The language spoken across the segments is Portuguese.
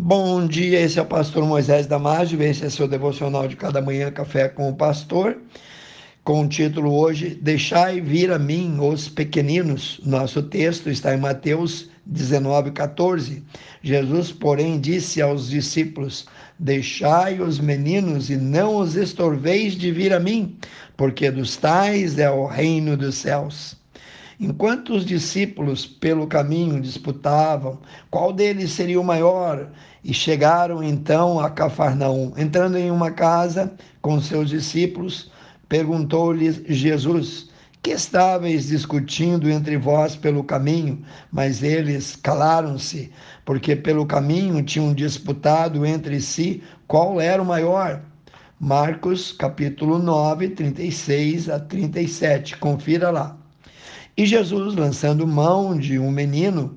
Bom dia, esse é o pastor Moisés Damásio, esse é seu devocional de cada manhã, Café com o Pastor, com o título hoje, Deixai vir a mim os pequeninos. Nosso texto está em Mateus 19, 14. Jesus, porém, disse aos discípulos, Deixai os meninos e não os estorveis de vir a mim, porque dos tais é o reino dos céus. Enquanto os discípulos pelo caminho disputavam qual deles seria o maior, e chegaram então a Cafarnaum. Entrando em uma casa com seus discípulos, perguntou-lhes Jesus: Que estáveis discutindo entre vós pelo caminho? Mas eles calaram-se, porque pelo caminho tinham disputado entre si qual era o maior. Marcos capítulo 9, 36 a 37. Confira lá. E Jesus, lançando mão de um menino,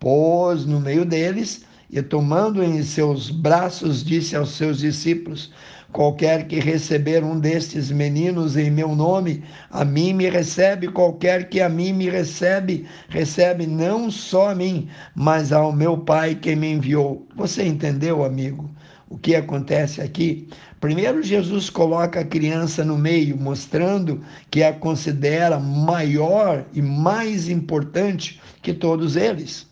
pôs no meio deles e, tomando em seus braços, disse aos seus discípulos: Qualquer que receber um destes meninos em meu nome, a mim me recebe. Qualquer que a mim me recebe, recebe não só a mim, mas ao meu Pai que me enviou. Você entendeu, amigo? O que acontece aqui? Primeiro, Jesus coloca a criança no meio, mostrando que a considera maior e mais importante que todos eles.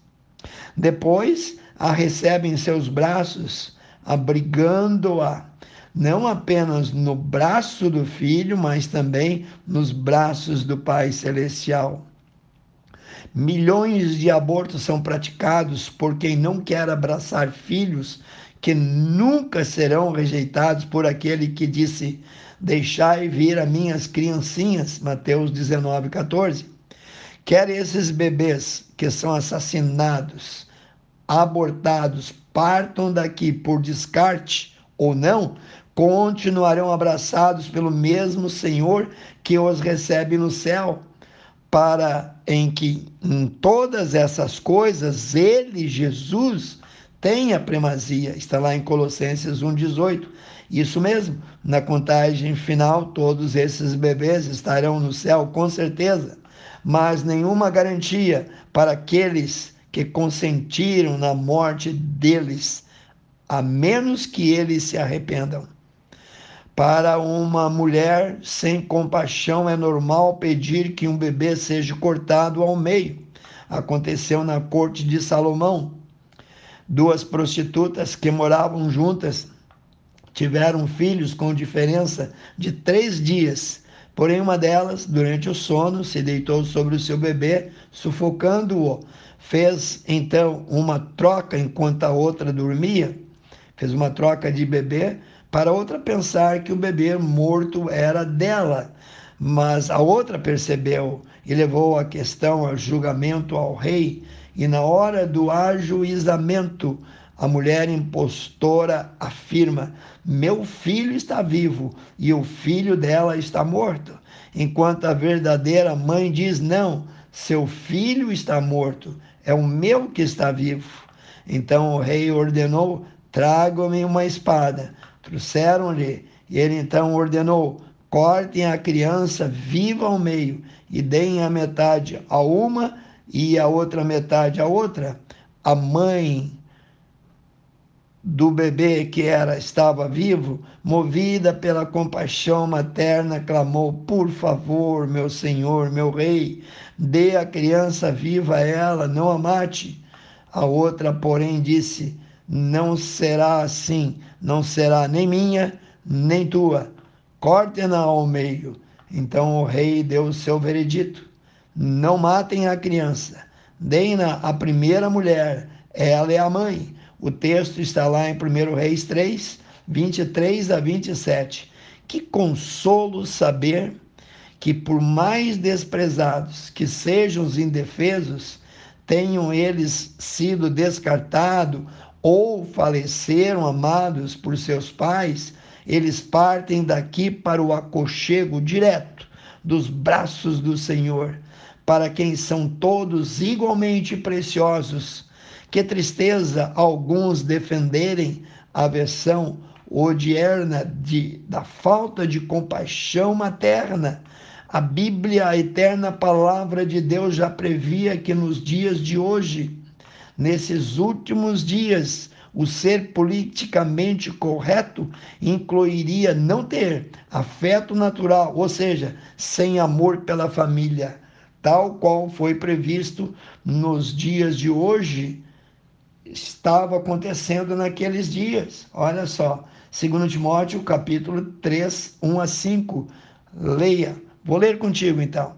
Depois, a recebe em seus braços, abrigando-a, não apenas no braço do filho, mas também nos braços do Pai Celestial. Milhões de abortos são praticados por quem não quer abraçar filhos que nunca serão rejeitados por aquele que disse: Deixai vir a minhas criancinhas. Mateus 19, 14. Quer esses bebês que são assassinados, abortados, partam daqui por descarte ou não, continuarão abraçados pelo mesmo Senhor que os recebe no céu, para em que em todas essas coisas ele, Jesus, tem a primazia. Está lá em Colossenses 1,18. Isso mesmo, na contagem final, todos esses bebês estarão no céu, com certeza, mas nenhuma garantia para aqueles que consentiram na morte deles, a menos que eles se arrependam. Para uma mulher sem compaixão é normal pedir que um bebê seja cortado ao meio. Aconteceu na corte de Salomão duas prostitutas que moravam juntas tiveram filhos com diferença de três dias. Porém, uma delas, durante o sono, se deitou sobre o seu bebê, sufocando-o. Fez então uma troca enquanto a outra dormia. Fez uma troca de bebê para outra pensar que o bebê morto era dela. Mas a outra percebeu e levou a questão ao julgamento ao rei e na hora do ajuizamento, a mulher impostora afirma: Meu filho está vivo e o filho dela está morto. Enquanto a verdadeira mãe diz: Não, seu filho está morto, é o meu que está vivo. Então o rei ordenou: Tragam-me uma espada. Trouxeram-lhe, e ele então ordenou: Cortem a criança viva ao meio e deem a metade a uma e a outra metade a outra, a mãe do bebê que era estava vivo, movida pela compaixão materna, clamou: "Por favor, meu senhor, meu rei, dê a criança viva a ela, não a mate". A outra, porém, disse: "Não será assim, não será nem minha, nem tua. Corte-na ao meio". Então o rei deu o seu veredito. Não matem a criança. Deem-na a primeira mulher. Ela é a mãe. O texto está lá em 1 Reis 3, 23 a 27. Que consolo saber que, por mais desprezados que sejam os indefesos, tenham eles sido descartados ou faleceram amados por seus pais, eles partem daqui para o aconchego direto dos braços do Senhor para quem são todos igualmente preciosos. Que tristeza alguns defenderem a versão odierna de, da falta de compaixão materna. A Bíblia, a eterna palavra de Deus, já previa que nos dias de hoje, nesses últimos dias, O ser politicamente correto incluiria não ter afeto natural, ou seja, sem amor pela família, tal qual foi previsto nos dias de hoje, estava acontecendo naqueles dias. Olha só, 2 Timóteo, capítulo 3, 1 a 5. Leia. Vou ler contigo então.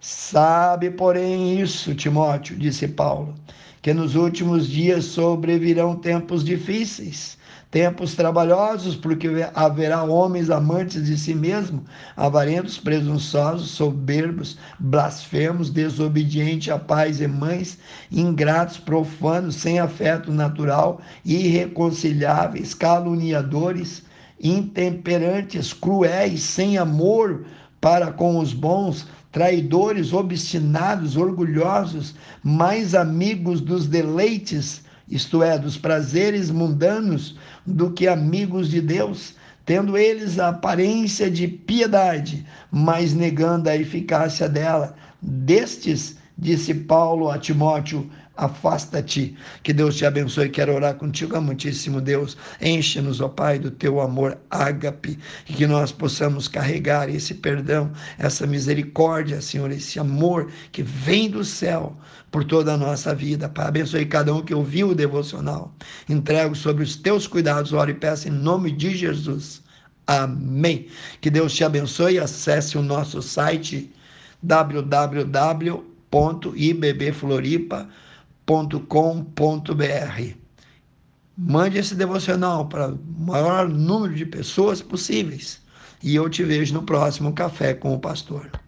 Sabe, porém, isso, Timóteo, disse Paulo, que nos últimos dias sobrevirão tempos difíceis, tempos trabalhosos, porque haverá homens amantes de si mesmo, avarentos, presunçosos, soberbos, blasfemos, desobedientes a pais e mães, ingratos, profanos, sem afeto natural, irreconciliáveis, caluniadores, intemperantes, cruéis, sem amor para com os bons, traidores, obstinados, orgulhosos, mais amigos dos deleites, isto é, dos prazeres mundanos, do que amigos de Deus, tendo eles a aparência de piedade, mas negando a eficácia dela. Destes, disse Paulo a Timóteo, afasta-te. Que Deus te abençoe. Quero orar contigo, amantíssimo Deus. Enche-nos, ó Pai, do teu amor ágape e que nós possamos carregar esse perdão, essa misericórdia, Senhor, esse amor que vem do céu por toda a nossa vida. Pai, abençoe cada um que ouviu o devocional. Entrego sobre os teus cuidados, oro e peço em nome de Jesus. Amém. Que Deus te abençoe. Acesse o nosso site www.ibbfloripa.com com.br Mande esse devocional para o maior número de pessoas possíveis. E eu te vejo no próximo Café com o Pastor.